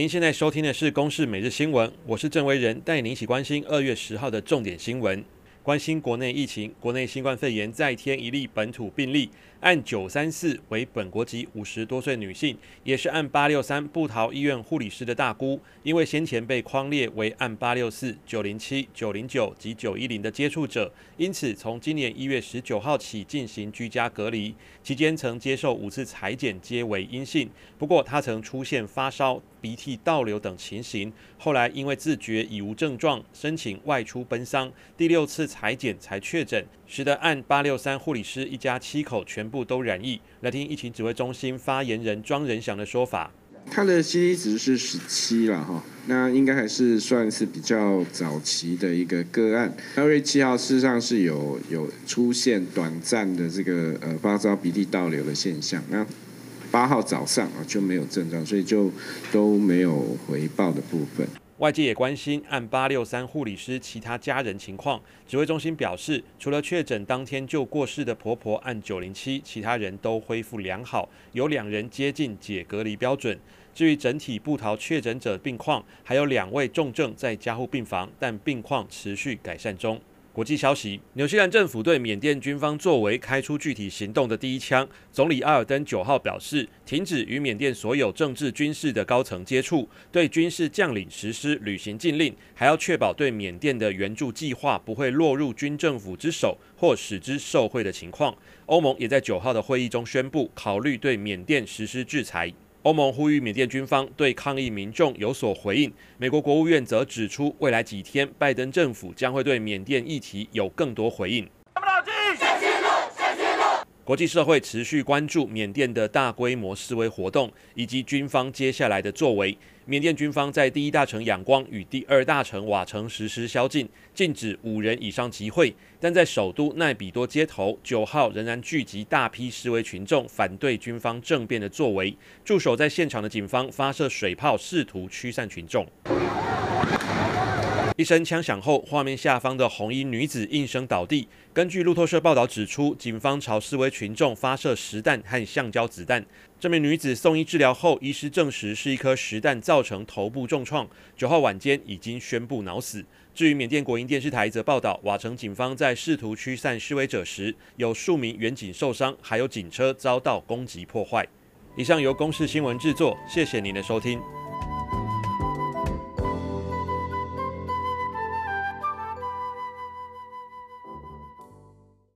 您现在收听的是《公视每日新闻》，我是郑维仁，带您一起关心二月十号的重点新闻。关心国内疫情，国内新冠肺炎再添一例本土病例，按九三四为本国籍五十多岁女性，也是按八六三部桃医院护理师的大姑，因为先前被框列为按八六四、九零七、九零九及九一零的接触者，因此从今年一月十九号起进行居家隔离，期间曾接受五次采检皆为阴性，不过她曾出现发烧、鼻涕倒流等情形，后来因为自觉已无症状，申请外出奔丧，第六次采检才确诊，使得案八六三护理师一家七口全部都染疫。来听疫情指挥中心发言人庄仁祥的说法：他的 CT 值是十七了哈，那应该还是算是比较早期的一个个案。二月七号事实上是有有出现短暂的这个呃发烧、鼻涕倒流的现象。那八号早上啊就没有症状，所以就都没有回报的部分。外界也关心案八六三护理师其他家人情况。指挥中心表示，除了确诊当天就过世的婆婆案九零七，其他人都恢复良好，有两人接近解隔离标准。至于整体部桃确诊者病况，还有两位重症在加护病房，但病况持续改善中。国际消息：纽西兰政府对缅甸军方作为开出具体行动的第一枪。总理阿尔登九号表示，停止与缅甸所有政治军事的高层接触，对军事将领实施旅行禁令，还要确保对缅甸的援助计划不会落入军政府之手或使之受贿的情况。欧盟也在九号的会议中宣布，考虑对缅甸实施制裁。欧盟呼吁缅甸军方对抗议民众有所回应。美国国务院则指出，未来几天拜登政府将会对缅甸议题有更多回应。国际社会持续关注缅甸的大规模示威活动以及军方接下来的作为。缅甸军方在第一大城仰光与第二大城瓦城实施宵禁，禁止五人以上集会。但在首都奈比多街头，九号仍然聚集大批示威群众，反对军方政变的作为。驻守在现场的警方发射水炮，试图驱散群众。一声枪响后，画面下方的红衣女子应声倒地。根据路透社报道指出，警方朝示威群众发射实弹和橡胶子弹。这名女子送医治疗后，医师证实是一颗实弹造成头部重创。九号晚间已经宣布脑死。至于缅甸国营电视台则报道，瓦城警方在试图驱散示威者时，有数名远警受伤，还有警车遭到攻击破坏。以上由公视新闻制作，谢谢您的收听。